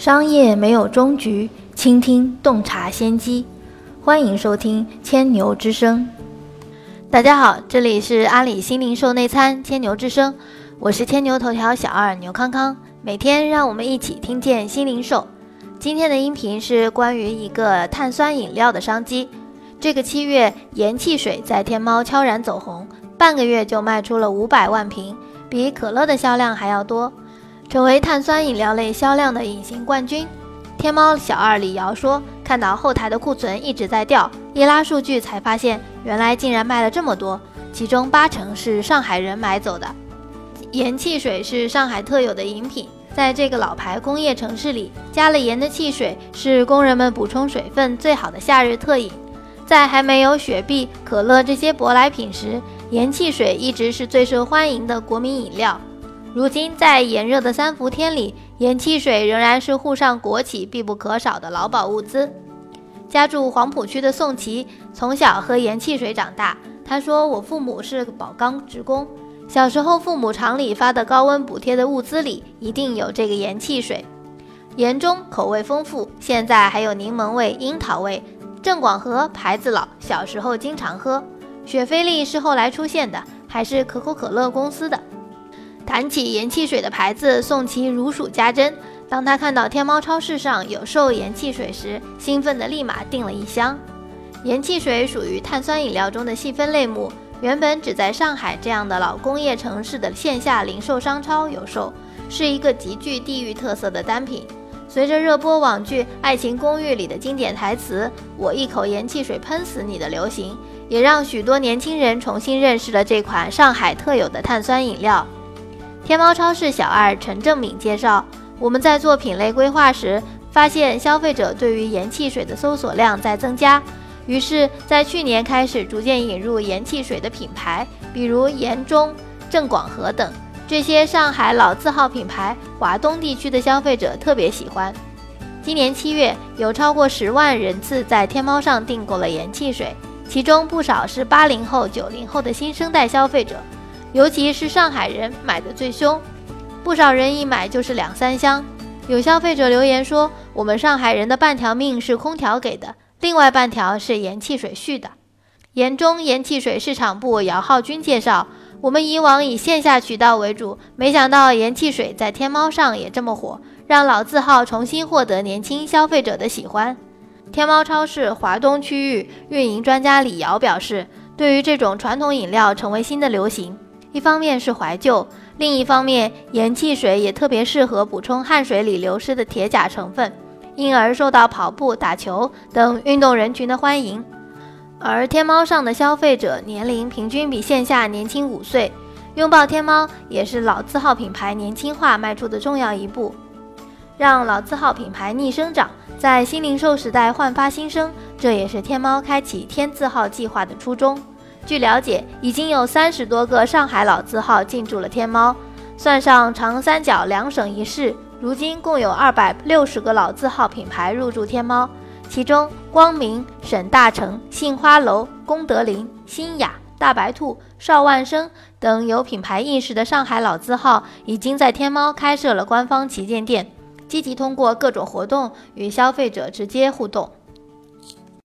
商业没有终局，倾听洞察先机。欢迎收听千牛之声。大家好，这里是阿里新零售内参千牛之声，我是千牛头条小二牛康康。每天让我们一起听见新零售。今天的音频是关于一个碳酸饮料的商机。这个七月，盐汽水在天猫悄然走红，半个月就卖出了五百万瓶，比可乐的销量还要多。成为碳酸饮料类销量的隐形冠军。天猫小二李瑶说：“看到后台的库存一直在掉，一拉数据才发现，原来竟然卖了这么多，其中八成是上海人买走的。盐汽水是上海特有的饮品，在这个老牌工业城市里，加了盐的汽水是工人们补充水分最好的夏日特饮。在还没有雪碧、可乐这些舶来品时，盐汽水一直是最受欢迎的国民饮料。”如今，在炎热的三伏天里，盐汽水仍然是沪上国企必不可少的劳保物资。家住黄浦区的宋琦从小喝盐汽水长大。他说：“我父母是宝钢职工，小时候父母厂里发的高温补贴的物资里一定有这个盐汽水。盐中口味丰富，现在还有柠檬味、樱桃味。郑广和牌子老，小时候经常喝。雪菲力是后来出现的，还是可口可乐公司的。”谈起盐汽水的牌子，宋琦如数家珍。当他看到天猫超市上有售盐汽水时，兴奋地立马订了一箱。盐汽水属于碳酸饮料中的细分类目，原本只在上海这样的老工业城市的线下零售商超有售，是一个极具地域特色的单品。随着热播网剧《爱情公寓》里的经典台词“我一口盐汽水喷死你”的流行，也让许多年轻人重新认识了这款上海特有的碳酸饮料。天猫超市小二陈正敏介绍，我们在做品类规划时，发现消费者对于盐汽水的搜索量在增加，于是，在去年开始逐渐引入盐汽水的品牌，比如盐中、郑广和等这些上海老字号品牌，华东地区的消费者特别喜欢。今年七月，有超过十万人次在天猫上订购了盐汽水，其中不少是八零后、九零后的新生代消费者。尤其是上海人买的最凶，不少人一买就是两三箱。有消费者留言说：“我们上海人的半条命是空调给的，另外半条是盐汽水续的。”盐中盐汽水市场部姚浩军介绍：“我们以往以线下渠道为主，没想到盐汽水在天猫上也这么火，让老字号重新获得年轻消费者的喜欢。”天猫超市华东区域运营专家李瑶表示：“对于这种传统饮料成为新的流行。”一方面是怀旧，另一方面盐汽水也特别适合补充汗水里流失的铁钾成分，因而受到跑步、打球等运动人群的欢迎。而天猫上的消费者年龄平均比线下年轻五岁，拥抱天猫也是老字号品牌年轻化迈出的重要一步，让老字号品牌逆生长，在新零售时代焕发新生，这也是天猫开启天字号计划的初衷。据了解，已经有三十多个上海老字号进驻了天猫，算上长三角两省一市，如今共有二百六十个老字号品牌入驻天猫。其中，光明、沈大成、杏花楼、功德林、新雅、大白兔、邵万生等有品牌意识的上海老字号，已经在天猫开设了官方旗舰店，积极通过各种活动与消费者直接互动。